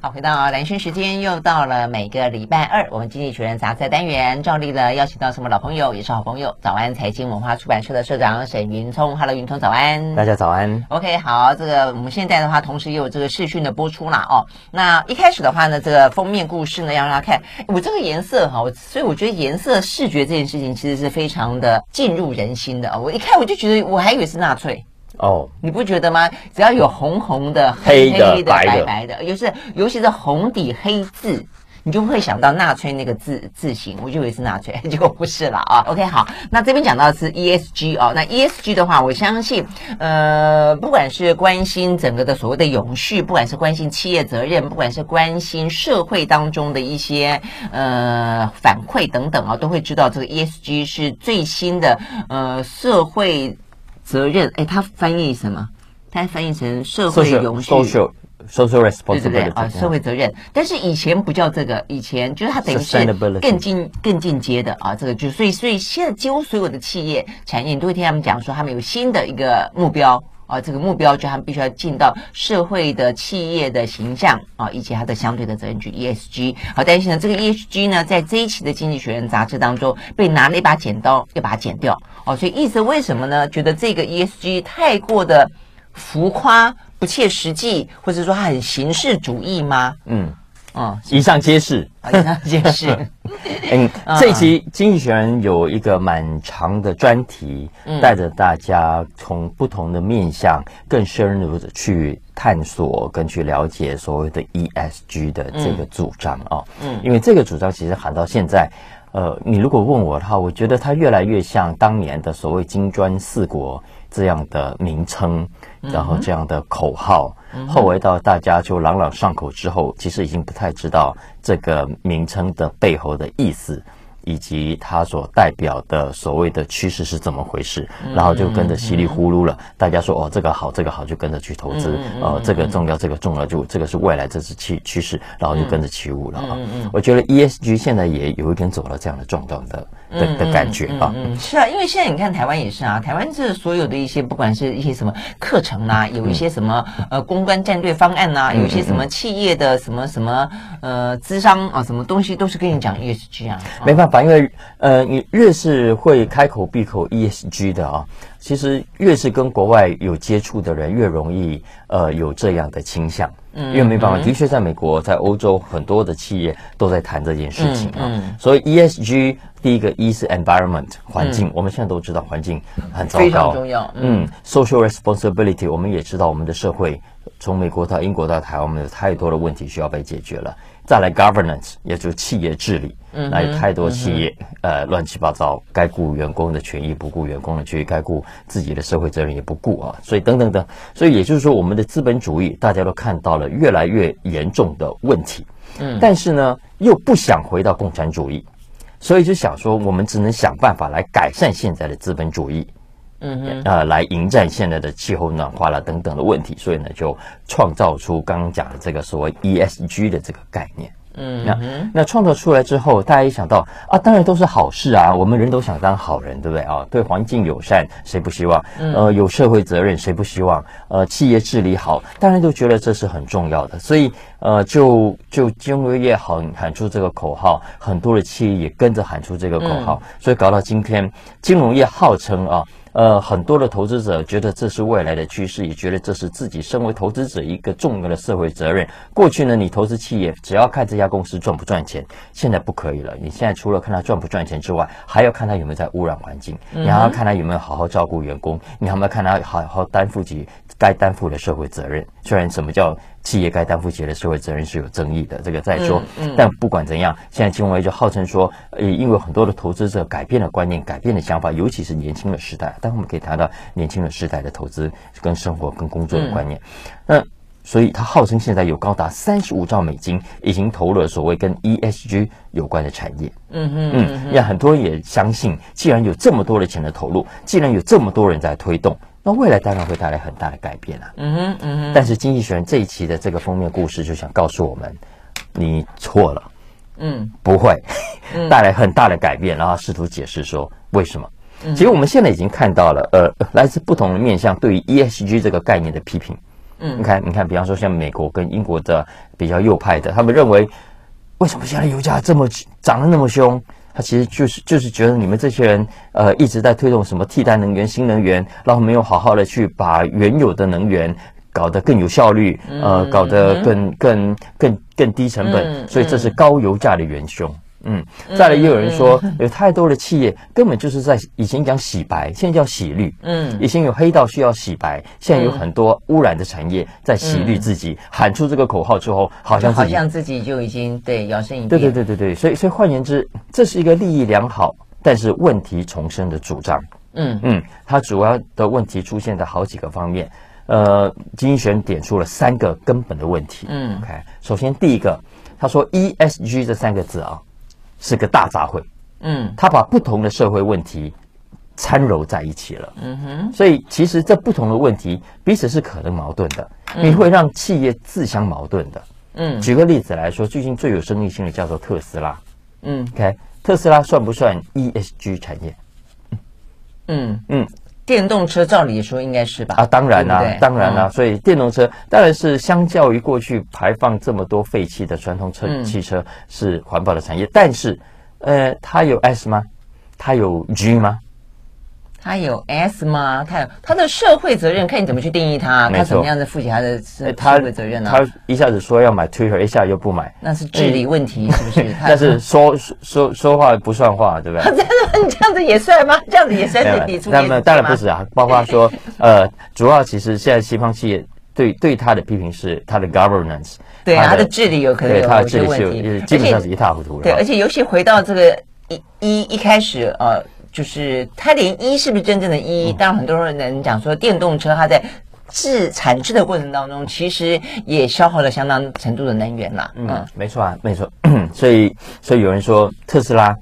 好，回到兰萱时间，又到了每个礼拜二，我们经济学人杂志单元，照例的邀请到什么老朋友，也是好朋友，早安财经文化出版社的社长沈云聪。Hello，云聪，早安。大家早安。OK，好，这个我们现在的话，同时也有这个视讯的播出啦。哦。那一开始的话呢，这个封面故事呢，要让大家看我这个颜色哈，所以我觉得颜色视觉这件事情其实是非常的进入人心的。我一看我就觉得，我还以为是纳粹。哦，oh, 你不觉得吗？只要有红红的、黑黑的、黑的白白的，尤其是尤其是红底黑字，你就会想到纳粹那个字字形，我就以为是纳粹，结果不是了啊。OK，好，那这边讲到的是 ESG 哦，那 ESG 的话，我相信，呃，不管是关心整个的所谓的永续，不管是关心企业责任，不管是关心社会当中的一些呃反馈等等啊，都会知道这个 ESG 是最新的呃社会。责任，哎，它翻译什么？它翻译成社会永续，social social responsibility，对对对啊，社会责任。但是以前不叫这个，以前就是它等于是更进更进阶的啊，这个就所以所以现在几乎所有的企业产业，你都会听他们讲说，他们有新的一个目标。啊，这个目标就他们必须要尽到社会的企业的形象啊，以及它的相对的责任，去 ESG。好，但是呢，这个 ESG 呢，在这一期的《经济学人》杂志当中被拿了一把剪刀，又把它剪掉。哦，所以意思为什么呢？觉得这个 ESG 太过的浮夸、不切实际，或者说它很形式主义吗？嗯。啊，以上皆是，以上皆是。嗯，这一期《经济学人》有一个蛮长的专题，带着大家从不同的面向，更深入的去探索跟去了解所谓的 ESG 的这个主张啊。嗯，因为这个主张其实喊到现在，呃，你如果问我的话，我觉得它越来越像当年的所谓金砖四国这样的名称，然后这样的口号。后来到大家就朗朗上口之后，其实已经不太知道这个名称的背后的意思。以及它所代表的所谓的趋势是怎么回事，然后就跟着稀里呼噜了。大家说哦，这个好，这个好，就跟着去投资。呃，这个重要，这个重要，就这个是未来，这是趋趋势，然后就跟着起舞了啊。我觉得 ESG 现在也有一点走了这样的状况的的的感觉啊。嗯，是啊，因为现在你看台湾也是啊，台湾这所有的一些不管是一些什么课程啊，有一些什么呃公关战略方案呐，有一些什么企业的什么什么呃资商啊，什么东西都是跟你讲 ESG 啊。没办法。因为呃，你越是会开口闭口 ESG 的啊，其实越是跟国外有接触的人，越容易呃有这样的倾向。嗯，因为没办法，的确在美国、在欧洲，很多的企业都在谈这件事情啊。嗯，所以 ESG 第一个 E 是 environment 环境，我们现在都知道环境很糟糕，非常重要。嗯，social responsibility 我们也知道，我们的社会从美国到英国到台湾，我们有太多的问题需要被解决了。再来 governance，也就是企业治理，那有太多企业呃乱七八糟，该顾员工的权益不顾员工的权益，该顾自己的社会责任也不顾啊，所以等等等，所以也就是说，我们的资本主义大家都看到了越来越严重的问题，嗯，但是呢又不想回到共产主义，所以就想说我们只能想办法来改善现在的资本主义。嗯哼，呃，来迎战现在的气候暖化了等等的问题，所以呢，就创造出刚刚讲的这个所谓 ESG 的这个概念。嗯，那那创造出来之后，大家一想到啊，当然都是好事啊，我们人都想当好人，对不对啊？对环境友善，谁不希望？呃，有社会责任，谁不希望？呃，企业治理好，当然都觉得这是很重要的。所以，呃，就就金融业喊喊出这个口号，很多的企业也跟着喊出这个口号，所以搞到今天，金融业号称啊。呃，很多的投资者觉得这是未来的趋势，也觉得这是自己身为投资者一个重要的社会责任。过去呢，你投资企业只要看这家公司赚不赚钱，现在不可以了。你现在除了看它赚不赚钱之外，还要看它有没有在污染环境，你还要看它有没有好好照顾员工，你还要看它好好担负起该担负的社会责任。虽然什么叫企业该担负起的社会责任是有争议的，这个再说。嗯嗯、但不管怎样，现在金融业就号称说，呃，因为很多的投资者改变了观念，改变了想法，尤其是年轻的时代。但我们可以谈到年轻的时代的投资跟生活跟工作的观念。嗯、那所以他号称现在有高达三十五兆美金已经投入了所谓跟 ESG 有关的产业。嗯嗯嗯，让很多人也相信，既然有这么多的钱的投入，既然有这么多人在推动。那未来当然会带来很大的改变啊！嗯哼，嗯哼。但是《经济学人》这一期的这个封面故事就想告诉我们，你错了。嗯，不会 带来很大的改变，然后试图解释说为什么。其实我们现在已经看到了，呃，来自不同的面向对于 ESG 这个概念的批评。嗯，你看，你看，比方说像美国跟英国的比较右派的，他们认为，为什么现在油价这么涨得那么凶？他其实就是就是觉得你们这些人呃一直在推动什么替代能源、新能源，然后没有好好的去把原有的能源搞得更有效率，呃，搞得更更更更低成本，所以这是高油价的元凶。嗯，再来也有人说，有太多的企业根本就是在以前讲洗白，现在叫洗绿。嗯，以前有黑道需要洗白，现在有很多污染的产业在洗绿自己。喊出这个口号之后，好像好像自己就已经对摇身一变。对对对对对，所以所以换言之，这是一个利益良好，但是问题重生的主张。嗯嗯，它主要的问题出现在好几个方面。呃，经济学人点出了三个根本的问题。嗯，OK，首先第一个，他说 ESG 这三个字啊。是个大杂烩，嗯，他把不同的社会问题掺揉在一起了，嗯哼，所以其实这不同的问题彼此是可能矛盾的，你会让企业自相矛盾的，嗯，举个例子来说，最近最有争议性的叫做特斯拉，嗯，OK，特斯拉算不算 ESG 产业？嗯。嗯。电动车照理说应该是吧？啊，当然啦，当然啦。所以电动车当然是相较于过去排放这么多废气的传统车汽车是环保的产业。但是，呃，它有 S 吗？它有 G 吗？它有 S 吗？他有他的社会责任，看你怎么去定义他，他怎么样的负起他的社会责任呢？他一下子说要买 Twitter，一下又不买，那是治理问题，是不是？但是说说说话不算话，对不对？真的，你这样子也算吗？这样子也算是抵触？那么当然不是啊，包括说 呃，主要其实现在西方企业对对他的批评是他的 governance，对他的治理有可能有他的治理是基本上是一塌糊涂。对，而且尤其回到这个一一一开始呃。就是它连一是不是真正的一？当然，很多人能讲说电动车它在制产制的过程当中，其实也消耗了相当程度的能源啦。嗯，没错啊，没错。所以，所以有人说特斯拉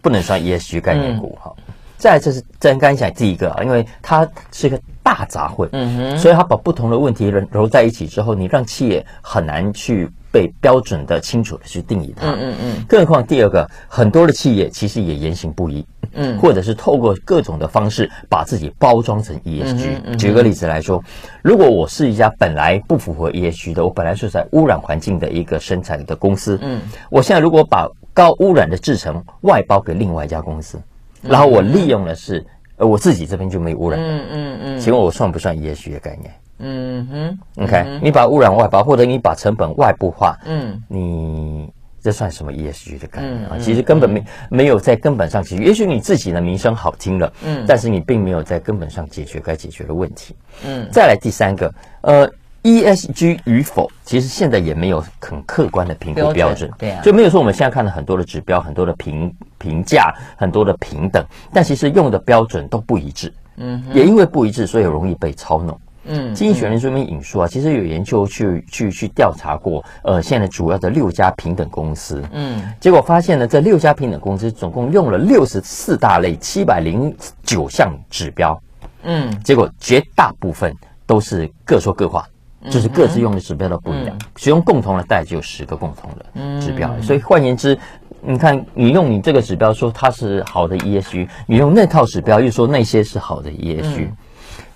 不能算 ESG 概念股哈。再来，这是刚刚讲第一个啊，因为它是一个大杂烩，嗯哼，所以它把不同的问题揉揉在一起之后，你让企业很难去被标准的、清楚的去定义它。嗯嗯嗯。更何况第二个，很多的企业其实也言行不一。嗯，或者是透过各种的方式把自己包装成 ESG。嗯嗯、举个例子来说，如果我是一家本来不符合 ESG 的，我本来是在污染环境的一个生产的公司，嗯，我现在如果把高污染的制成外包给另外一家公司，然后我利用的是呃我自己这边就没有污染，嗯嗯嗯，请问我算不算 ESG 的概念？嗯哼，OK，你把污染外包，或者你把成本外部化，嗯，你。这算什么 ESG 的概念啊？其实根本没没有在根本上解决。也许你自己的名声好听了，嗯，但是你并没有在根本上解决该解决的问题。嗯，再来第三个，呃，ESG 与否，其实现在也没有很客观的评估标准，对啊，就没有说我们现在看了很多的指标、很多的评评价、很多的平等，但其实用的标准都不一致。嗯，也因为不一致，所以容易被操弄。嗯，经济学人这边引述啊，其实有研究去去去调查过，呃，现在主要的六家平等公司，嗯，结果发现呢，这六家平等公司总共用了六十四大类七百零九项指标，嗯，结果绝大部分都是各说各话，就是各自用的指标都不一样，使用共同的大概只有十个共同的指标，所以换言之，你看你用你这个指标说它是好的 ESG，你用那套指标又说那些是好的 ESG。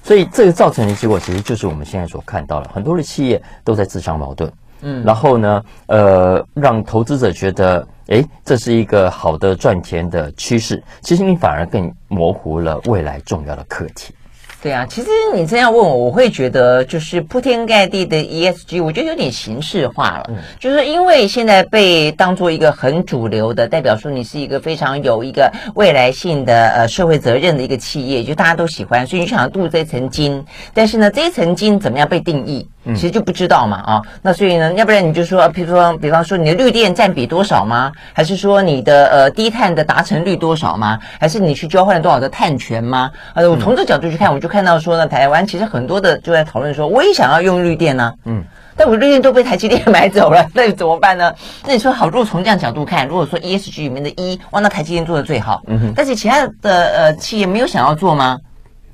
所以这个造成的结果，其实就是我们现在所看到的，很多的企业都在自相矛盾。嗯，然后呢，呃，让投资者觉得，诶，这是一个好的赚钱的趋势，其实你反而更模糊了未来重要的课题。对啊，其实你这样问我，我会觉得就是铺天盖地的 ESG，我觉得有点形式化了。嗯，就是因为现在被当做一个很主流的，代表说你是一个非常有一个未来性的呃社会责任的一个企业，就大家都喜欢，所以你想镀这层金。但是呢，这一层金怎么样被定义？其实就不知道嘛啊，那所以呢，要不然你就说，比如说，比方说你的绿电占比多少吗？还是说你的呃低碳的达成率多少吗？还是你去交换了多少的碳权吗？呃，我从这角度去看，我就看到说呢，台湾其实很多的就在讨论说，我也想要用绿电呢，嗯，但我绿电都被台积电买走了，那怎么办呢？那你说好，如果从这样角度看，如果说 ESG 里面的一，哇，那台积电做的最好，嗯哼，但是其他的呃企业没有想要做吗？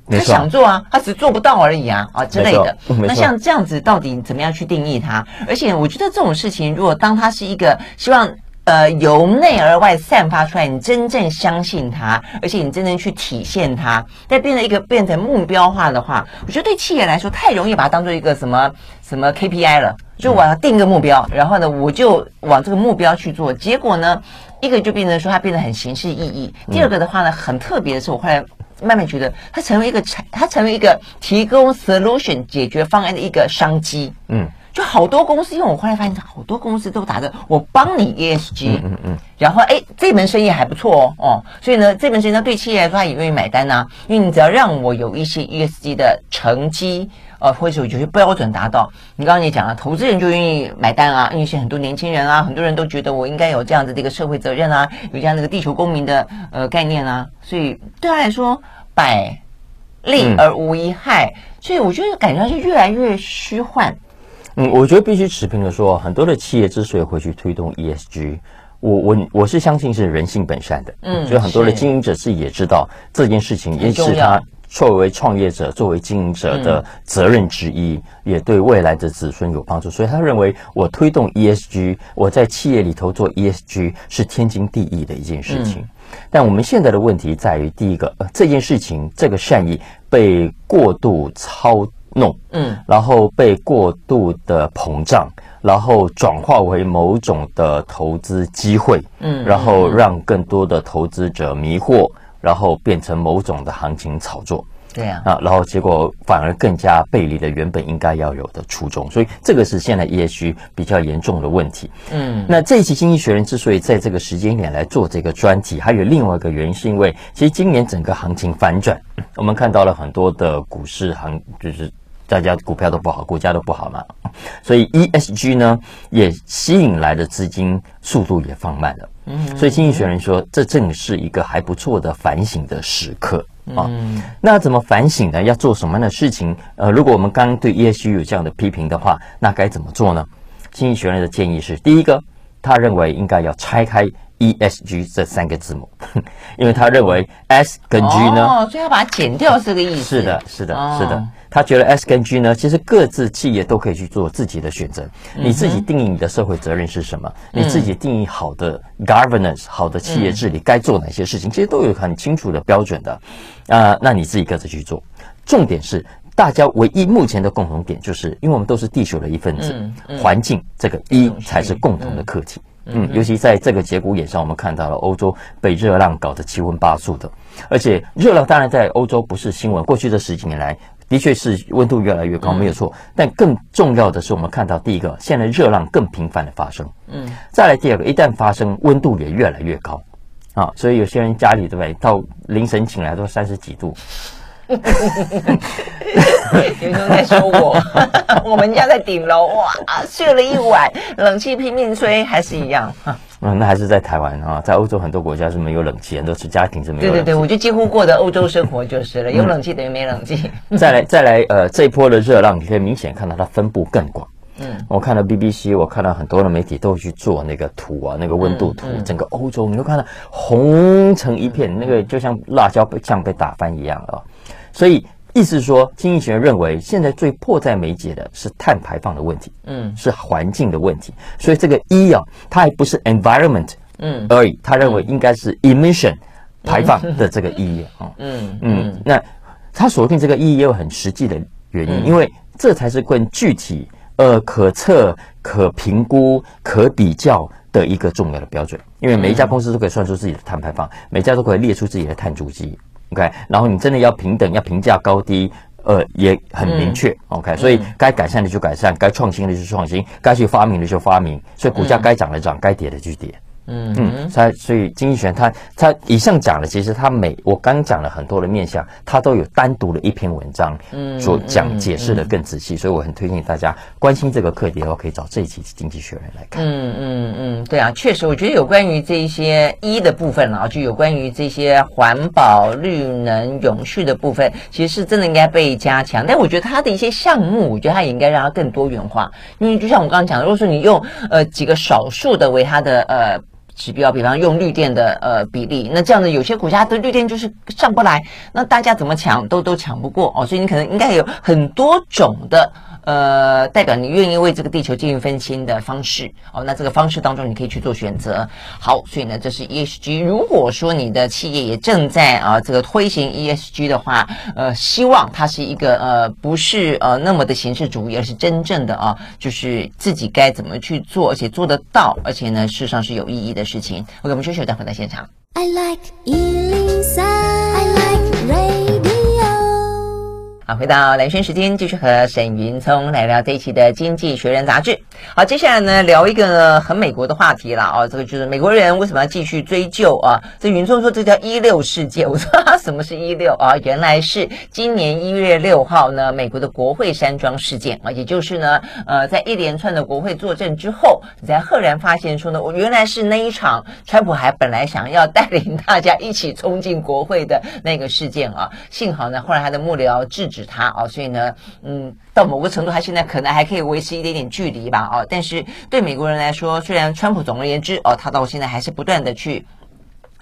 他想做啊，他只是做不到而已啊啊之类的。那像这样子，到底怎么样去定义它？而且我觉得这种事情，如果当它是一个希望呃由内而外散发出来，你真正相信它，而且你真正去体现它，再变成一个变成目标化的话，我觉得对企业来说太容易把它当做一个什么什么 KPI 了，就我要定个目标，然后呢我就往这个目标去做，结果呢一个就变成说它变得很形式意义，第二个的话呢很特别的是，我后来。慢慢觉得它成为一个产，它成为一个提供 solution 解决方案的一个商机。嗯，就好多公司，因为我后来发现，好多公司都打着我帮你 ESG，嗯嗯，嗯，然后哎，这门生意还不错哦，哦，所以呢，这门生意呢对企业来说，他也愿意买单呐、啊，因为你只要让我有一些 ESG 的成绩，呃，或者有些标准达到，你刚刚也讲了，投资人就愿意买单啊，因为现在很多年轻人啊，很多人都觉得我应该有这样子的一个社会责任啊，有这样的一个地球公民的呃概念啊，所以对他来说。百利而无一害，嗯，所以我觉得感觉是越来越虚幻。嗯，我觉得必须持平的说，很多的企业之所以会去推动 ESG，我我我是相信是人性本善的。嗯，所以很多的经营者是也知道这件事情，也是他作为创业者、作为经营者的责任之一，也对未来的子孙有帮助。所以他认为，我推动 ESG，我在企业里头做 ESG 是天经地义的一件事情。嗯但我们现在的问题在于，第一个，呃，这件事情这个善意被过度操弄，嗯，然后被过度的膨胀，然后转化为某种的投资机会，嗯，然后让更多的投资者迷惑，然后变成某种的行情炒作。对呀，啊，然后结果反而更加背离了原本应该要有的初衷，所以这个是现在 ESG 比较严重的问题。嗯，那这一期《经济学人》之所以在这个时间点来做这个专题，还有另外一个原因，是因为其实今年整个行情反转，我们看到了很多的股市行，就是大家股票都不好，股价都不好嘛，所以 ESG 呢也吸引来的资金速度也放慢了。嗯，所以《经济学人》说，这正是一个还不错的反省的时刻。啊、嗯，那怎么反省呢？要做什么样的事情？呃，如果我们刚刚对 ESG 有这样的批评的话，那该怎么做呢？经济学人的建议是：第一个，他认为应该要拆开 ESG 这三个字母，因为他认为 S 跟 G 呢，哦，所以要把它剪掉是这个意思。是的，是的，哦、是的。他觉得 S 跟 G 呢，其实各自企业都可以去做自己的选择。你自己定义你的社会责任是什么？你自己定义好的 governance，好的企业治理该做哪些事情，其实都有很清楚的标准的。啊，那你自己各自去做。重点是，大家唯一目前的共同点，就是因为我们都是地球的一份子，环境这个一才是共同的课题。嗯，尤其在这个节骨眼上，我们看到了欧洲被热浪搞得七荤八素的，而且热浪当然在欧洲不是新闻，过去这十几年来。的确是温度越来越高，没有错。但更重要的是，我们看到第一个，现在热浪更频繁的发生。嗯，再来第二个，一旦发生，温度也越来越高。啊，所以有些人家里对不对，到凌晨醒来都三十几度。有人在说我，我们家在顶楼哇，睡了一晚，冷气拼命吹，还是一样。嗯，那还是在台湾啊，在欧洲很多国家是没有冷气，很多是家庭是没有冷气。对对对，我就几乎过的欧洲生活就是了，有冷气等于没冷气。再来再来，呃，这一波的热浪，你可以明显看到它分布更广。嗯，我看到 BBC，我看到很多的媒体都去做那个图啊，那个温度图，整个欧洲你会看到红成一片，那个就像辣椒被像被打翻一样啊。所以。意思是说，经济学人认为现在最迫在眉睫的是碳排放的问题，嗯，是环境的问题。所以这个 E 啊，它还不是 environment，嗯，而已。他认为应该是 emission 排放 的这个 E 啊，嗯嗯。那他锁定这个 E 也有很实际的原因，因为这才是更具体、呃可测、可评估、可比较的一个重要的标准。因为每一家公司都可以算出自己的碳排放，每家都可以列出自己的碳足迹。OK，然后你真的要平等，要评价高低，呃，也很明确。嗯、OK，所以该改善的就改善，该创新的就创新，该去发明的就发明，所以股价该涨的涨，该跌的就跌。嗯嗯，他所以经济学他他以上讲的，其实他每我刚讲了很多的面向，他都有单独的一篇文章，嗯，所讲解释的更仔细，所以我很推荐大家关心这个课题的话，可以找这一期《经济学人》来看。嗯嗯嗯，对啊，确实，我觉得有关于这一些一的部分啊，就有关于这些环保、绿能、永续的部分，其实是真的应该被加强。但我觉得它的一些项目，我觉得它也应该让它更多元化，因为就像我刚刚讲的，如果说你用呃几个少数的为它的呃。指标，比方用绿电的呃比例，那这样的有些国家的绿电就是上不来，那大家怎么抢都都抢不过哦，所以你可能应该有很多种的呃，代表你愿意为这个地球尽一份心的方式哦。那这个方式当中，你可以去做选择。好，所以呢，这是 ESG。如果说你的企业也正在啊这个推行 ESG 的话，呃，希望它是一个呃不是呃那么的形式主义，而是真正的啊，就是自己该怎么去做，而且做得到，而且呢，事实上是有意义的事情。OK，我们休息，再回到现场。I like 好，回到蓝轩时间，继续和沈云聪来聊这一期的《经济学人》杂志。好，接下来呢，聊一个很美国的话题了哦，这个就是美国人为什么要继续追究啊？这云聪说这叫一六事件，我说哈什么是一六啊？原来是今年一月六号呢，美国的国会山庄事件啊，也就是呢，呃，在一连串的国会作证之后，你才赫然发现说呢，我原来是那一场川普还本来想要带领大家一起冲进国会的那个事件啊，幸好呢，后来他的幕僚制指他哦，所以呢，嗯，到某个程度，他现在可能还可以维持一点点距离吧，哦，但是对美国人来说，虽然川普总而言之，哦，他到现在还是不断的去。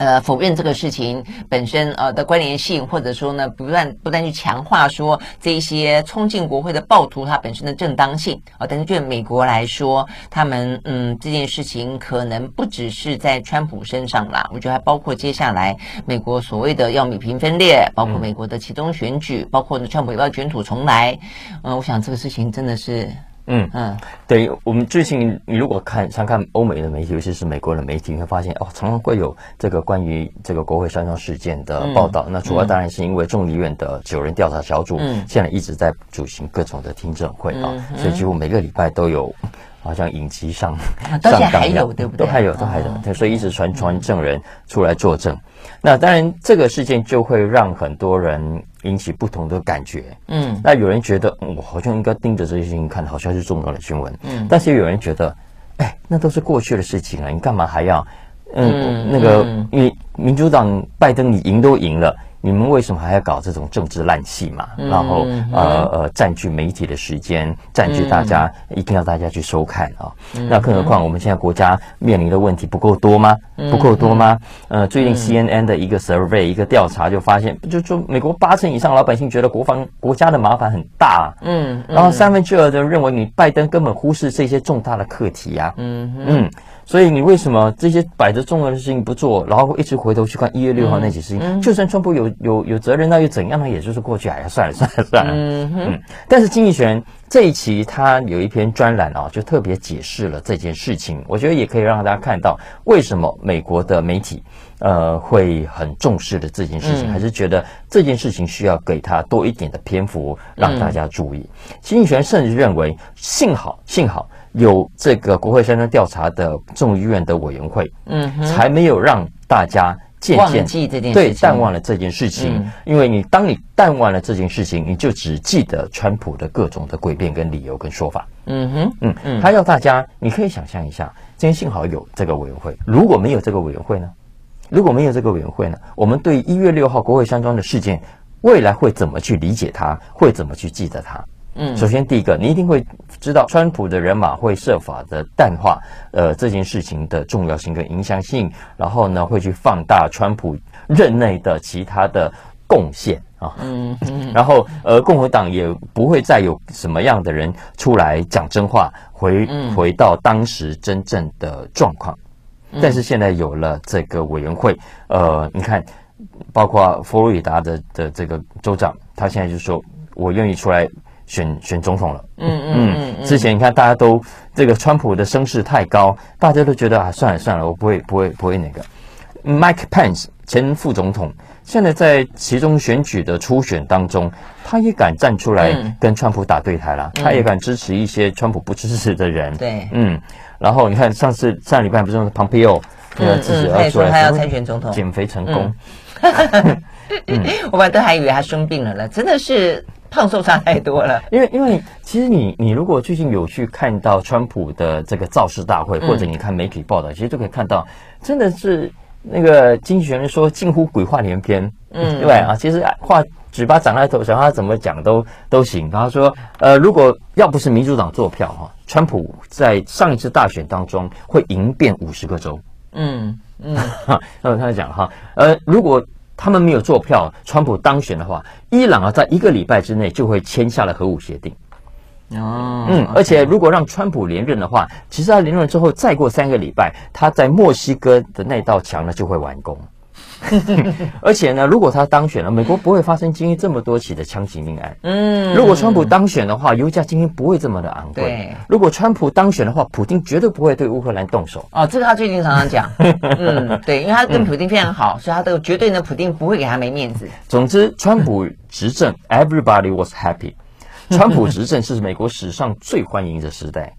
呃，否认这个事情本身呃的关联性，或者说呢，不断不断去强化说这一些冲进国会的暴徒他本身的正当性啊、但是对美国来说，他们嗯这件事情可能不只是在川普身上啦，我觉得还包括接下来美国所谓的要米平分裂，包括美国的其中选举，包括呢川普要卷土重来。嗯、我想这个事情真的是。嗯嗯，对，我们最近你如果看常看欧美的媒体，尤其是美国的媒体，你会发现哦，常常会有这个关于这个国会山庄事件的报道。嗯、那主要当然是因为众议院的九人调查小组现在一直在举行各种的听证会啊，嗯、所以几乎每个礼拜都有。好像影集上，到现在还有对不对？都还有，都还有。对，所以一直传传证人出来作证。那当然，这个事件就会让很多人引起不同的感觉。嗯，那有人觉得我好像应该盯着这些事情看，好像是重要的新闻。嗯，但是有人觉得，哎，那都是过去的事情了，你干嘛还要？嗯，那个，因为民主党拜登你赢都赢了。你们为什么还要搞这种政治烂戏嘛？然后呃呃占据媒体的时间，占据大家一定要大家去收看啊。那更何况我们现在国家面临的问题不够多吗？不够多吗？呃，最近 CNN 的一个 survey 一个调查就发现，就说美国八成以上老百姓觉得国防国家的麻烦很大。嗯，然后三分之二的认为你拜登根本忽视这些重大的课题呀。嗯嗯。所以你为什么这些摆着重要的事情不做，然后一直回头去看一月六号那起事情？嗯嗯、就算川普有有有责任，那又怎样呢？也就是过去，哎呀，算了 算了算了。嗯。但是经济学人这一期他有一篇专栏啊，就特别解释了这件事情。我觉得也可以让大家看到为什么美国的媒体呃会很重视的这件事情，嗯、还是觉得这件事情需要给他多一点的篇幅让大家注意。嗯、经济学人甚至认为，幸好幸好。有这个国会山庄调查的众议院的委员会，才没有让大家渐渐对，淡忘了这件事情。嗯、因为你当你淡忘了这件事情，你就只记得川普的各种的诡辩跟理由跟说法。嗯哼，嗯嗯，他要大家，你可以想象一下，今天幸好有这个委员会，如果没有这个委员会呢？如果没有这个委员会呢？我们对一月六号国会山庄的事件，未来会怎么去理解它？会怎么去记得它？嗯，首先第一个，你一定会知道，川普的人马会设法的淡化呃这件事情的重要性跟影响性，然后呢会去放大川普任内的其他的贡献啊，嗯，嗯。然后呃共和党也不会再有什么样的人出来讲真话，回回到当时真正的状况，但是现在有了这个委员会，呃，你看，包括佛罗里达的的这个州长，他现在就说我愿意出来。选选总统了，嗯嗯嗯，之前你看大家都这个川普的声势太高，大家都觉得啊算了算了，我不会不会不会那个。Mike Pence 前副总统现在在其中选举的初选当中，他也敢站出来跟川普打对台了，嗯、他也敢支持一些川普不支持的人，对，嗯，然后你看上次上礼拜不是 Pompeo 那个支持要出来，他要参选总统，减肥成功，嗯，我们都还以为他生病了呢，真的是。胖瘦差太多了，因为因为其实你你如果最近有去看到川普的这个造势大会，或者你看媒体报道，其实都可以看到，真的是那个经济学人说近乎鬼话连篇，嗯，对啊，其实话嘴巴长在头上，他怎么讲都都行。他说，呃，如果要不是民主党做票哈，川普在上一次大选当中会赢遍五十个州，嗯嗯，然 后他讲哈，呃，如果。他们没有做票，川普当选的话，伊朗啊，在一个礼拜之内就会签下了核武协定。哦，嗯，而且如果让川普连任的话，其实他连任之后，再过三个礼拜，他在墨西哥的那道墙呢就会完工。而且呢，如果他当选了，美国不会发生今天这么多起的枪击命案。嗯，如果川普当选的话，油价今天不会这么的昂贵。对，如果川普当选的话，普京绝对不会对乌克兰动手。哦，这个他最近常常讲。嗯，对，因为他跟普京非常好，嗯、所以他都绝对呢，普京不会给他没面子。总之，川普执政，everybody was happy。川普执政是美国史上最欢迎的时代。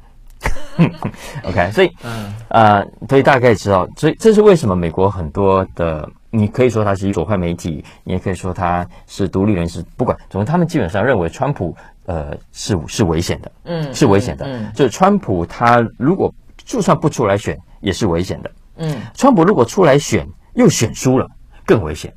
OK，所以，嗯，呃，所以大概知道，所以这是为什么美国很多的。你可以说他是左派媒体，你也可以说他是独立人士，不管，总之他们基本上认为川普呃是是危险的，嗯，是危险的。嗯，就是川普他如果就算不出来选也是危险的，嗯，川普如果出来选又选输了更危险，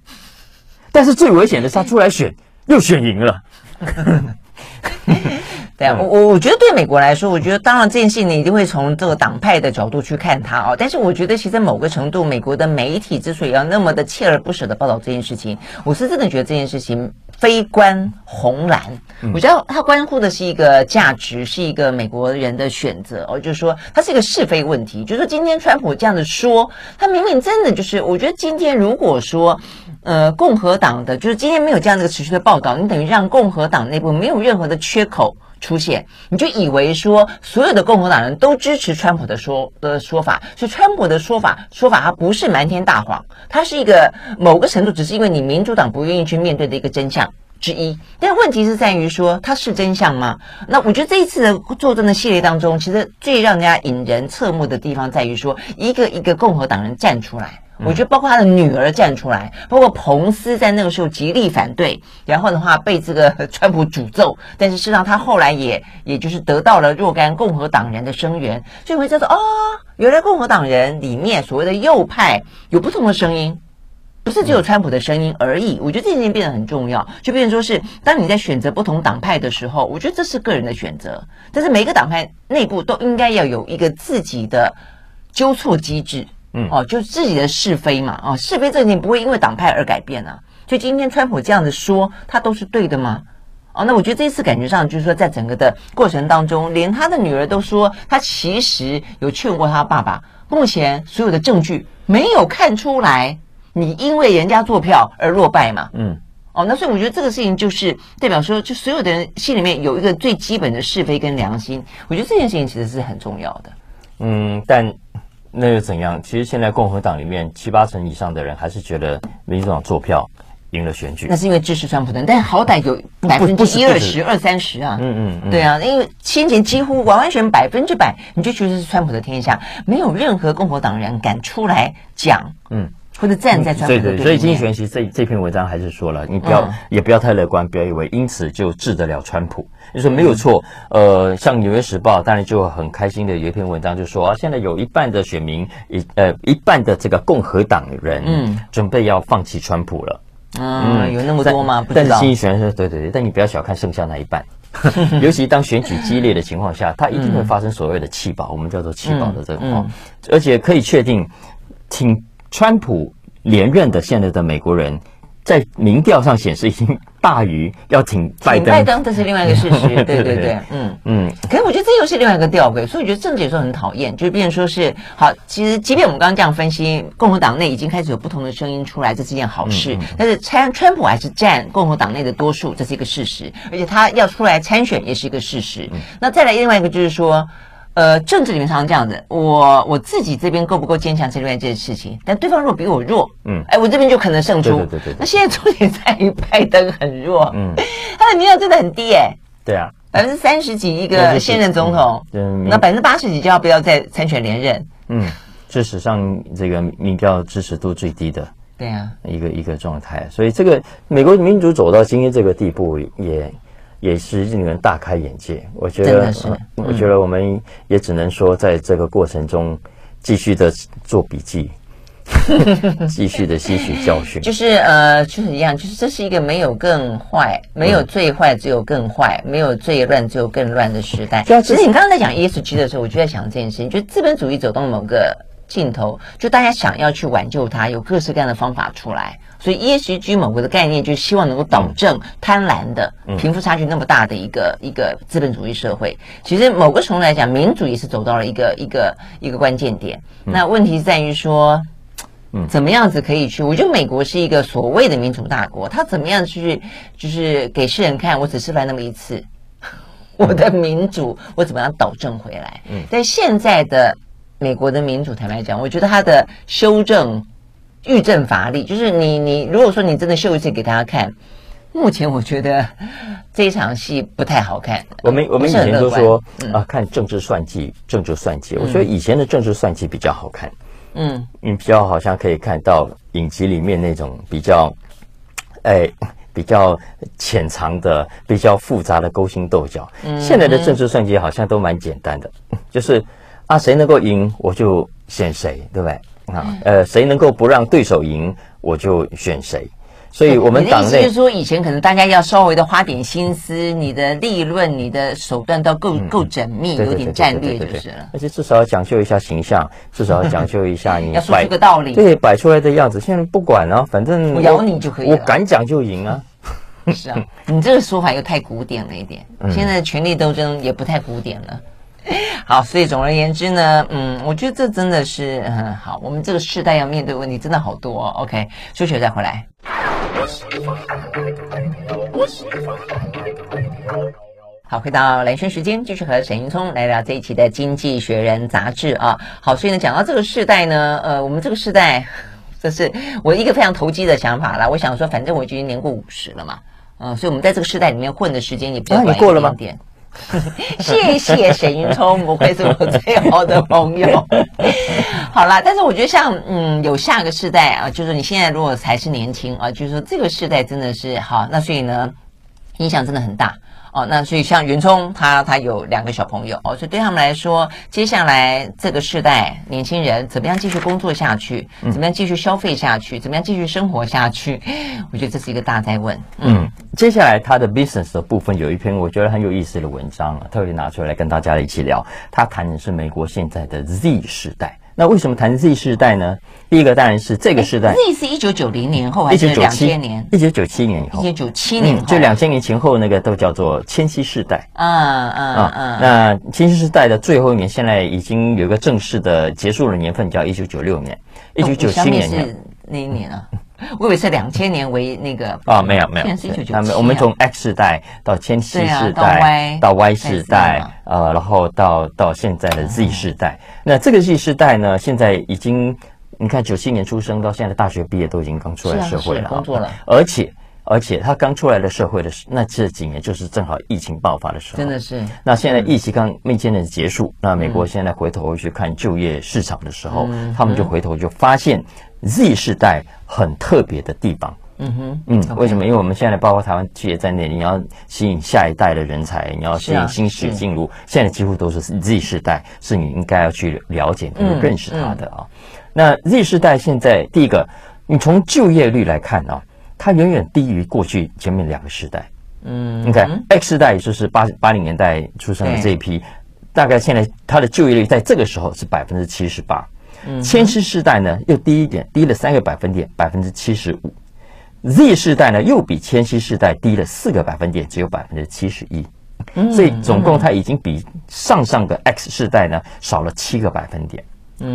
但是最危险的是他出来选又选赢了。对啊，我我我觉得对美国来说，我觉得当然这件事情你一定会从这个党派的角度去看它哦。但是我觉得其实某个程度，美国的媒体之所以要那么的锲而不舍的报道这件事情，我是真的觉得这件事情非关红蓝。我觉得它关乎的是一个价值，是一个美国人的选择哦。就是说，它是一个是非问题。就是说，今天川普这样子说，他明明真的就是，我觉得今天如果说，呃，共和党的就是今天没有这样的一个持续的报道，你等于让共和党内部没有任何的缺口。出现，你就以为说所有的共和党人都支持川普的说的说法，所以川普的说法说法它不是瞒天大谎，它是一个某个程度只是因为你民主党不愿意去面对的一个真相。之一。但问题是在于说它是真相吗？那我觉得这一次的作证的系列当中，其实最让人家引人侧目的地方在于说一个一个共和党人站出来。我觉得包括他的女儿站出来，包括彭斯在那个时候极力反对，然后的话被这个 川普诅咒，但是事实上他后来也也就是得到了若干共和党人的声援，所以会叫做哦，原来共和党人里面所谓的右派有不同的声音，不是只有川普的声音而已。我觉得这件事情变得很重要，就变成说是当你在选择不同党派的时候，我觉得这是个人的选择，但是每一个党派内部都应该要有一个自己的纠错机制。嗯，哦，就自己的是非嘛，哦，是非这件不会因为党派而改变啊。所以今天川普这样子说，他都是对的吗？哦，那我觉得这一次感觉上就是说，在整个的过程当中，连他的女儿都说，他其实有劝过他爸爸。目前所有的证据没有看出来，你因为人家做票而落败嘛。嗯，哦，那所以我觉得这个事情就是代表说，就所有的人心里面有一个最基本的是非跟良心。我觉得这件事情其实是很重要的。嗯，但。那又怎样？其实现在共和党里面七八成以上的人还是觉得民主党做票赢了选举。那是因为支持川普的，但好歹有百分之一二十二三十啊。嗯嗯，嗯对啊，因为先前几乎完完全百分之百，你就觉得是川普的天下，没有任何共和党人敢出来讲。嗯。或者站在川普的对面，对对，所以经济学人其实这这篇文章还是说了，你不要、嗯、也不要太乐观，不要以为因此就治得了川普。你说没有错，呃，像《纽约时报》当然就很开心的有一篇文章就说啊，现在有一半的选民，一呃一半的这个共和党人，嗯，准备要放弃川普了。嗯，嗯有那么多吗？但是经济学说，对对对，但你不要小看剩下那一半，尤其当选举激烈的情况下，它一定会发生所谓的弃保，我们叫做弃保的这个况，嗯嗯、而且可以确定听。川普连任的现在的美国人，在民调上显示已经大于要挺拜登。拜登这是另外一个事实，对 对对，嗯嗯。可是我觉得这又是另外一个吊诡，所以我觉得政治有时候很讨厌，就是变成说是好。其实，即便我们刚刚这样分析，共和党内已经开始有不同的声音出来，这是一件好事。嗯嗯、但是川川普还是占共和党内的多数，这是一个事实。而且他要出来参选也是一个事实。嗯、那再来另外一个就是说。呃，政治里面常常这样子，我我自己这边够不够坚强，是另外一件事情。但对方如果比我弱，嗯，哎，我这边就可能胜出。对对对，对。那现在重点在于拜登很弱，嗯，他的民调真的很低，哎。对啊，百分之三十几一个现任总统，嗯，那百分之八十几就要不要再参选连任？嗯，是史上这个民调支持度最低的，对啊，一个一个状态。所以这个美国民主走到今天这个地步也。也是令人大开眼界，我觉得，嗯、我觉得我们也只能说，在这个过程中继续的做笔记，继续的吸取教训。就是呃，就是一样，就是这是一个没有更坏，没有最坏，只有更坏；没有最乱，只有更乱的时代。其实你刚刚在讲 ESG 的时候，我就在想这件事情，就资本主义走到某个尽头，就大家想要去挽救它，有各式各样的方法出来。所以 ESG 某个的概念，就是希望能够导正贪婪的贫富差距那么大的一个、嗯、一个资本主义社会。其实某个程度来讲，民主也是走到了一个一个一个关键点。嗯、那问题在于说，嗯，怎么样子可以去？我觉得美国是一个所谓的民主大国，它怎么样去就是给世人看，我只示范那么一次，我的民主我怎么样导正回来？嗯，但现在的美国的民主，坦白讲，我觉得它的修正。欲振乏力，就是你你如果说你真的秀一次给大家看，目前我觉得这一场戏不太好看。我们我们以前都说啊，看政治算计，政治算计。我觉得以前的政治算计比较好看。嗯，你比较好像可以看到影集里面那种比较，哎，比较潜藏的、比较复杂的勾心斗角。嗯，现在的政治算计好像都蛮简单的，就是啊，谁能够赢我就选谁，对不对？啊，呃，谁能够不让对手赢，我就选谁。所以，我们党内就是说，以前可能大家要稍微的花点心思，你的立论、你的手段都够够缜密，有点战略就是了。而且至少要讲究一下形象，至少要讲究一下你 要说出个道理，对，摆出来的样子。现在不管啊，反正我咬你就可以，我敢讲就赢啊。是啊，你这个说法又太古典了一点。现在权力斗争也不太古典了。好，所以总而言之呢，嗯，我觉得这真的是嗯好。我们这个世代要面对问题真的好多哦。OK，休息再回来。好，回到蓝轩时间，继续和沈云聪来聊这一期的《经济学人》杂志啊。好，所以呢，讲到这个世代呢，呃，我们这个世代，这是我一个非常投机的想法啦。我想说，反正我已经年过五十了嘛，嗯、呃，所以我们在这个世代里面混的时间也比较短一点点。啊、你过了吗？谢谢沈云聪，不会是我最好的朋友。好啦，但是我觉得像嗯，有下个世代啊，就是你现在如果还是年轻啊，就是说这个世代真的是好，那所以呢，影响真的很大。哦，那所以像袁聪他他有两个小朋友哦，所以对他们来说，接下来这个世代年轻人怎么样继续工作下去，怎么样继续消费下去，怎么样继续生活下去，我觉得这是一个大在问。嗯，嗯，接下来他的 business 的部分有一篇我觉得很有意思的文章，特别拿出来跟大家一起聊。他谈的是美国现在的 Z 时代。那为什么谈 Z 世代呢？第一个当然是这个世代，Z 是一九九零年后还是两千年？一九九七年以后，一九九七年，就两千年前后那个都叫做千禧世代。嗯嗯嗯。那千禧世代的最后一年，现在已经有一个正式的结束的年份，叫一九九六年。一九九七年是那一年啊。我以为是两千年为那个啊，没有没有，他们我们从 X 世代到千禧世代到 Y 世代，呃，然后到到现在的 Z 世代。那这个 Z 世代呢，现在已经你看九七年出生到现在大学毕业都已经刚出来社会了，工作了，而且而且他刚出来的社会的那这几年就是正好疫情爆发的时候，真的是。那现在疫情刚渐渐的结束，那美国现在回头去看就业市场的时候，他们就回头就发现。Z 世代很特别的地方，嗯哼，嗯为什么？因为我们现在包括台湾企业在内，你要吸引下一代的人才，你要吸引新血进入，现在几乎都是 Z 世代，是你应该要去了解、去认识他的啊。那 Z 世代现在第一个，你从就业率来看啊，它远远低于过去前面两个时代。嗯，你看 X 世代，也就是八八零年代出生的这一批，大概现在它的就业率在这个时候是百分之七十八。千禧世代呢又低一点，低了三个百分点，百分之七十五。Z 世代呢又比千禧世代低了四个百分点，只有百分之七十一。所以总共它已经比上上个 X 世代呢少了七个百分点。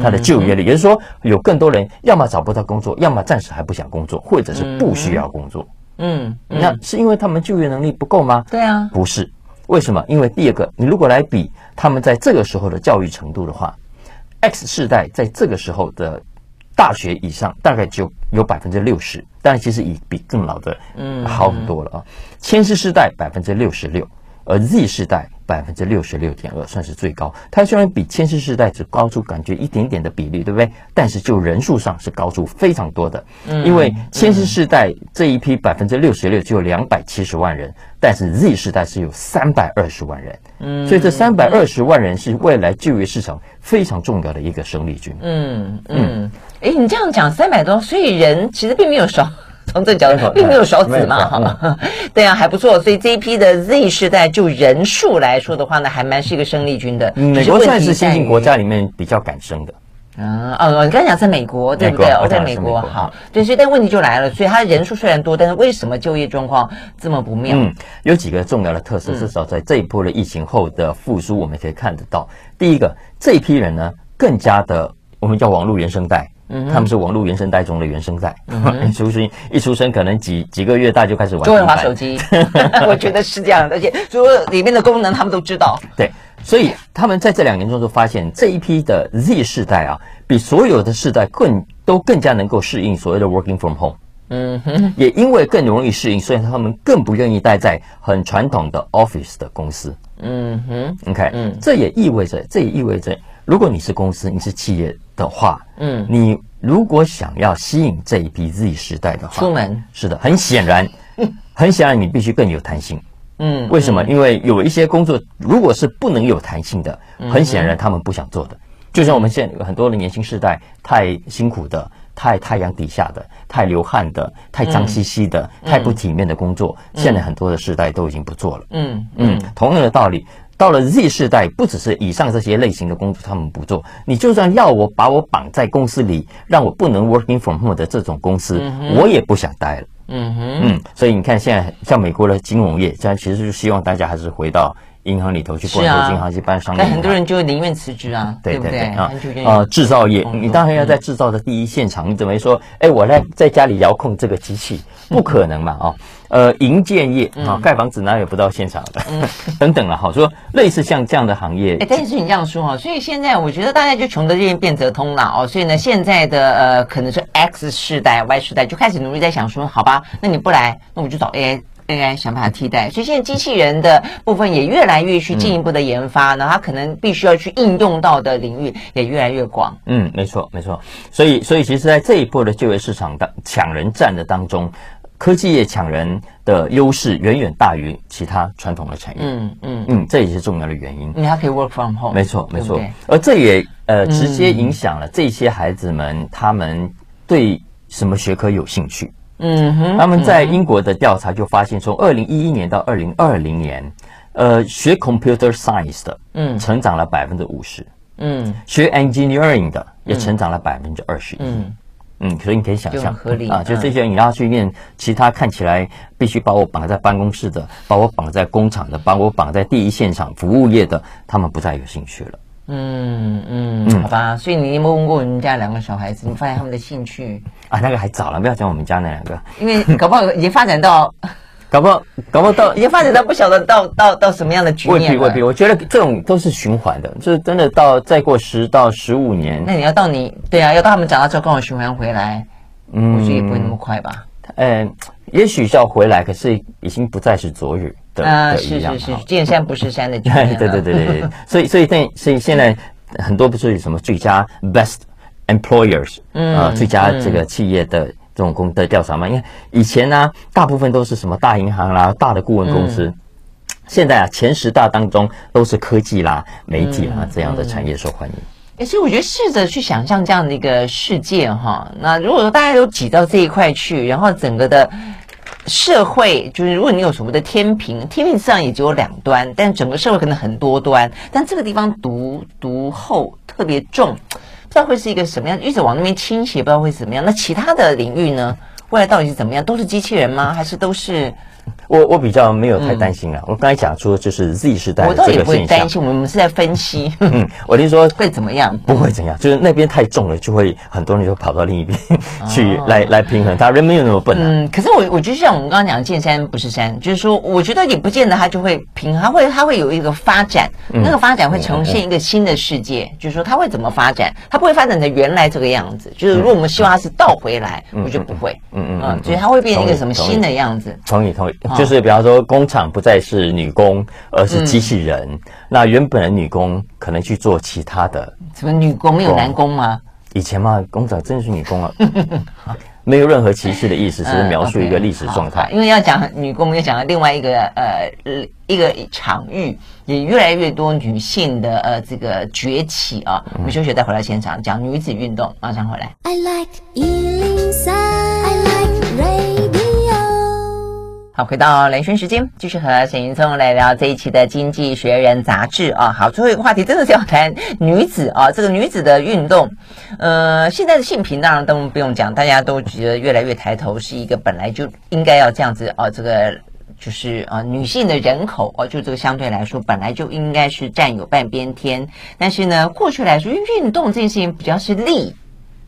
它的就业率，也就是说有更多人要么找不到工作，要么暂时还不想工作，或者是不需要工作。嗯，那是因为他们就业能力不够吗？对啊，不是。为什么？因为第二个，你如果来比他们在这个时候的教育程度的话。X 世代在这个时候的大学以上大概就有百分之六十，但其实已比更老的嗯好很多了啊。千禧世代百分之六十六，而 Z 世代百分之六十六点二，算是最高。它虽然比千禧世代只高出感觉一点点的比例，对不对？但是就人数上是高出非常多的。嗯，因为千禧世代这一批百分之六十六只有两百七十万人，但是 Z 世代是有三百二十万人。嗯，所以这三百二十万人是未来就业市场非常重要的一个生力军。嗯嗯，哎，你这样讲三百多，所以人其实并没有少。从这角度，并没有少子嘛，哈，对啊，还不错。所以这一批的 Z 世代，就人数来说的话呢，还蛮是一个生力军的。美国算是先进国家里面比较敢生的。嗯哦，你刚才讲在美国对不对？我在美国好，对，所以但问题就来了，所以他人数虽然多，但是为什么就业状况这么不妙？嗯，有几个重要的特色，至少在这一波的疫情后的复苏，我们可以看得到。第一个，这一批人呢，更加的我们叫网络原生代。嗯，他们是网络原生代中的原生代，嗯、出生一出生可能几几个月大就开始玩，就会玩手机。我觉得是这样的，而且所有里面的功能他们都知道。对，所以他们在这两年中就发现这一批的 Z 世代啊，比所有的世代更都更加能够适应所谓的 working from home。嗯哼，也因为更容易适应，所以他们更不愿意待在很传统的 office 的公司。嗯哼，OK，嗯，这也意味着，这也意味着。如果你是公司，你是企业的话，嗯，你如果想要吸引这一批 Z 时代的话，出门。是的，很显然，很显然你必须更有弹性，嗯，为什么？因为有一些工作如果是不能有弹性的，很显然他们不想做的，就像我们现在有很多的年轻世代，太辛苦的、太太阳底下的、太流汗的、太脏兮兮的、太不体面的工作，现在很多的世代都已经不做了，嗯。嗯，同样的道理。到了 Z 世代，不只是以上这些类型的工作他们不做，你就算要我把我绑在公司里，让我不能 working from home 的这种公司，嗯、我也不想待了。嗯哼，嗯，所以你看，现在像美国的金融业，现在其实就希望大家还是回到银行里头去工作，银行去办商业。但很多人就宁愿辞职啊，对不对？啊啊，制造业，你当然要在制造的第一现场，你怎么说？哎，我来在家里遥控这个机器，不可能嘛？啊。呃，营建业啊，盖房子哪有不到现场的？嗯，等等了，好说类似像这样的行业。哎，但是你这样说哈，所以现在我觉得大家就穷得见变则通了哦。所以呢，现在的呃，可能是 X 世代、Y 世代就开始努力在想说，好吧，那你不来，那我就找 AI AI 想办法替代。所以现在机器人的部分也越来越去进一步的研发，那它可能必须要去应用到的领域也越来越广。嗯，没错，没错。所以，所以其实，在这一波的就业市场当抢人战的当中。科技业抢人的优势远远大于其他传统的产业，嗯嗯嗯，这也是重要的原因。你还可以 work from home，没错没错。而这也呃直接影响了这些孩子们他们对什么学科有兴趣。嗯哼，他们在英国的调查就发现，从二零一一年到二零二零年，呃，学 computer science 的，嗯，成长了百分之五十，嗯，学 engineering 的也成长了百分之二十一。嗯。嗯，所以你可以想象啊，就这些你要去念其他看起来必须把我绑在办公室的，把我绑在工厂的，把我绑在第一现场服务业的，他们不再有兴趣了。嗯嗯，好吧。所以你有没有问过你们家两个小孩子，你发现他们的兴趣啊？那个还早了，不要讲我们家那两个，因为搞不好已经发展到。搞不好，搞不好到已经发展到不晓得到到到什么样的局面。未必未必，我觉得这种都是循环的，就是真的到再过十到十五年，那你要到你对啊，要到他们长大之后刚好循环回来，嗯，我觉得也不会那么快吧。嗯，也许是要回来，可是已经不再是昨日的啊，是是是，见山不是山的局面。对对对对对，所以所以现所以现在很多不是有什么最佳 best employers，嗯啊，最佳这个企业的。这种公的调查嘛，因为以前呢、啊，大部分都是什么大银行啦、大的顾问公司，嗯、现在啊，前十大当中都是科技啦、媒体啦、嗯、这样的产业受欢迎。哎、嗯，所以我觉得试着去想象这样的一个世界哈，那如果说大家都挤到这一块去，然后整个的社会就是，如果你有所谓的天平，天平上也只有两端，但整个社会可能很多端，但这个地方独独厚特别重。不知道会是一个什么样，一直往那边倾斜，不知道会怎么样。那其他的领域呢？未来到底是怎么样？都是机器人吗？还是都是？我我比较没有太担心啊。嗯、我刚才讲说，就是 Z 时代的这个现象，我倒也不会担心。我们是在分析。嗯，我听说 会怎么样？不会怎样，就是那边太重了，就会很多人就跑到另一边去来、哦、来平衡。他人没有那么笨、啊。嗯，可是我我觉得像我们刚刚讲的，见山不是山，就是说，我觉得也不见得它就会平衡，它会它会有一个发展，嗯、那个发展会呈现一个新的世界。嗯、就是说，它会怎么发展？它不会发展成原来这个样子。就是如果我们希望它是倒回来，嗯、我觉得不会。嗯嗯嗯，所以它会变成一个什么新的样子？同意同意，就是比方说。工厂不再是女工，而是机器人。嗯、那原本的女工可能去做其他的。什么女工没有男工吗？以前嘛，工厂真的是女工啊，没有任何歧视的意思，只是描述一个历史状态。因为要讲女工，我们要讲另外一个呃一个场域，也越来越多女性的呃这个崛起啊。我们休息再回到现场讲女子运动，马上回来。I like 好，回到兰萱时间，继续和沈云聪来聊这一期的《经济学人》杂志啊。好，最后一个话题真的是要谈女子啊，这个女子的运动。呃，现在的性平当然都不用讲，大家都觉得越来越抬头，是一个本来就应该要这样子啊。这个就是啊，女性的人口啊，就这个相对来说本来就应该是占有半边天。但是呢，过去来说，运动这件事情比较是利。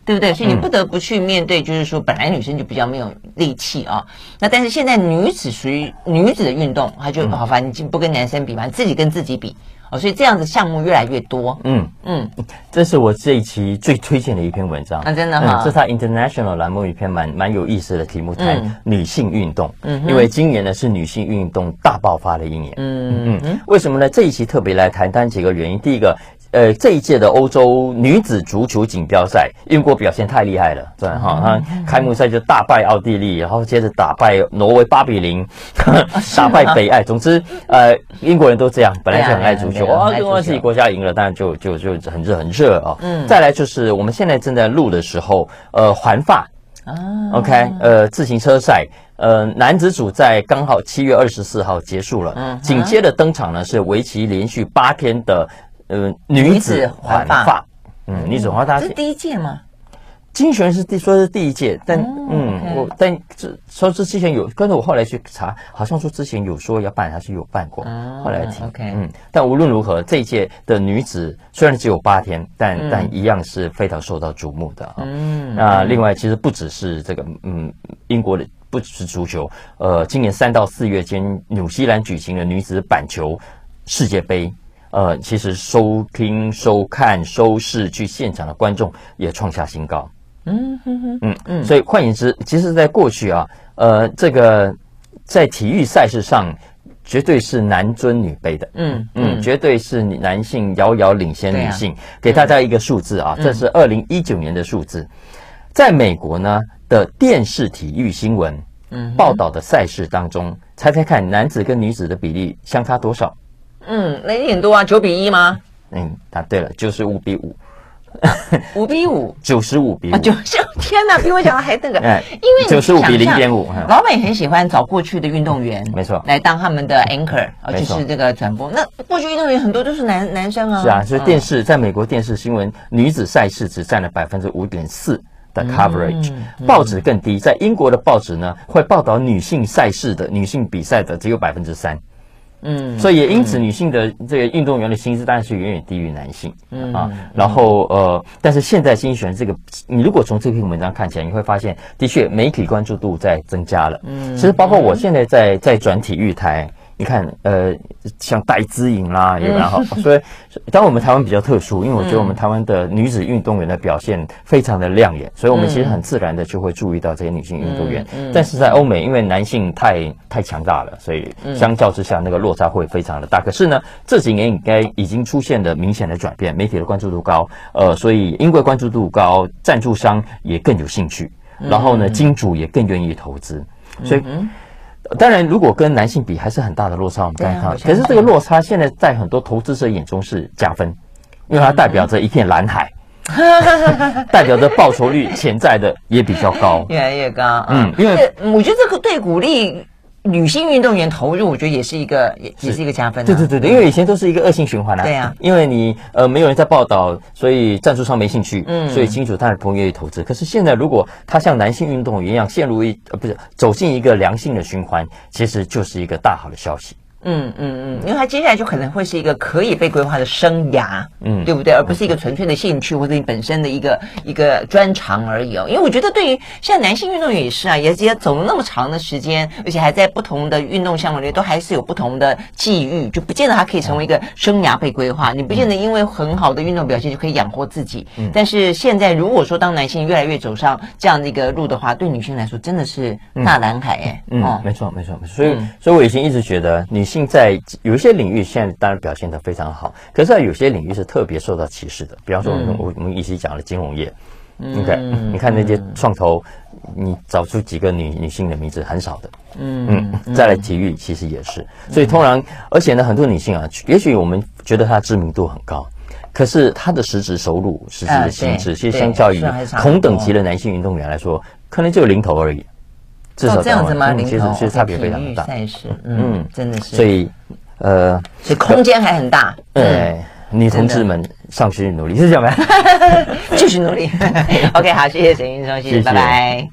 对不对？所以你不得不去面对，就是说，本来女生就比较没有力气啊。那但是现在女子属于女子的运动，她就好，反正不跟男生比嘛，自己跟自己比哦。所以这样子项目越来越多。嗯嗯，这是我这一期最推荐的一篇文章。啊，真的哈，这是他 International 栏目一篇蛮蛮有意思的题目，谈女性运动。嗯，因为今年呢是女性运动大爆发的一年。嗯嗯，为什么呢？这一期特别来谈谈几个原因。第一个。呃，这一届的欧洲女子足球锦标赛，英国表现太厉害了，对哈，开幕赛就大败奥地利，然后接着打败挪威八比零，打败北爱。总之，呃，英国人都这样，本来就很爱足球，哇，如果自己国家赢了，当然就就就很热很热啊。嗯，再来就是我们现在正在录的时候，呃，环法啊，OK，呃，自行车赛，呃，男子组在刚好七月二十四号结束了，嗯，紧接着登场呢是为期连续八天的。呃，女子环法，嗯，女子环法是第一届吗？经济学人是第说是第一届，但嗯，我但这说是之前有，跟着我后来去查，好像说之前有说要办，还是有办过，后来听嗯，但无论如何，这一届的女子虽然只有八天，但但一样是非常受到瞩目的啊。嗯，那另外其实不只是这个，嗯，英国的不只是足球，呃，今年三到四月间，纽西兰举行的女子板球世界杯。呃，其实收听、收看、收视去现场的观众也创下新高。嗯哼哼，嗯嗯，所以换言之，其实，在过去啊，呃，这个在体育赛事上绝对是男尊女卑的。嗯嗯，绝对是男性遥遥领先女性。给大家一个数字啊，这是二零一九年的数字，在美国呢的电视体育新闻嗯报道的赛事当中，猜猜看，男子跟女子的比例相差多少？嗯，那一点多啊，九比一吗？嗯，答对了，就是五比五，五比五，九十五比五，九十天哪，比我讲的还那个，哎，因为九十五比零点五，老板也很喜欢找过去的运动员，没错，来当他们的 anchor，就是这个转播。那过去运动员很多都是男男生啊，是啊，所以电视在美国电视新闻女子赛事只占了百分之五点四的 coverage，报纸更低，在英国的报纸呢，会报道女性赛事的女性比赛的只有百分之三。嗯，所以也因此，女性的这个运动员的薪资当然是远远低于男性。嗯啊，然后呃，但是现在新选这个，你如果从这篇文章看起来，你会发现，的确媒体关注度在增加了。嗯，其实包括我现在在在转体育台。你看，呃，像戴资颖啦，有蛮好，所以，当我们台湾比较特殊，因为我觉得我们台湾的女子运动员的表现非常的亮眼，所以我们其实很自然的就会注意到这些女性运动员。但是在欧美，因为男性太太强大了，所以相较之下，那个落差会非常的大。可是呢，这几年应该已经出现了明显的转变，媒体的关注度高，呃，所以因为关注度高，赞助商也更有兴趣，然后呢，金主也更愿意投资，所以。当然，如果跟男性比，还是很大的落差。我们刚才看，可是这个落差现在在很多投资者眼中是加分，因为它代表着一片蓝海，代表着报酬率潜在的也比较高，越来越高。嗯，因为我觉得这个对鼓励。女性运动员投入，我觉得也是一个，也也是一个加分。对对对对，因为以前都是一个恶性循环啊。对啊，因为你呃没有人在报道，所以赞助商没兴趣，嗯，所以金主当然不愿意投资。可是现在如果他像男性运动员一样陷入一呃不是走进一个良性的循环，其实就是一个大好的消息。嗯嗯嗯，因为他接下来就可能会是一个可以被规划的生涯，嗯，对不对？而不是一个纯粹的兴趣或者你本身的一个一个专长而已哦。因为我觉得对于像男性运动员也是啊，也也走了那么长的时间，而且还在不同的运动项目里都还是有不同的际遇，就不见得他可以成为一个生涯被规划。你不见得因为很好的运动表现就可以养活自己。嗯，但是现在如果说当男性越来越走上这样的一个路的话，对女性来说真的是大蓝海哎。嗯，没错没错没错。所以所以我以前一直觉得女性。在有一些领域，现在当然表现得非常好，可是在有些领域是特别受到歧视的。比方说，我们我们一起讲的金融业，你看，你看那些创投，你找出几个女女性的名字很少的。嗯嗯，再来体育，其实也是。所以通常，而且呢，很多女性啊，也许我们觉得她知名度很高，可是她的实质收入、实质的薪资，其实相较于同等级的男性运动员来说，可能就有零头而已。至少这样子吗？林其实其实差别非常大。赛事，嗯，真的是。所以，呃，所以空间还很大。对，女同志们上去努力，是这样吗？继续努力。OK，好，谢谢沈云松，谢谢，拜拜。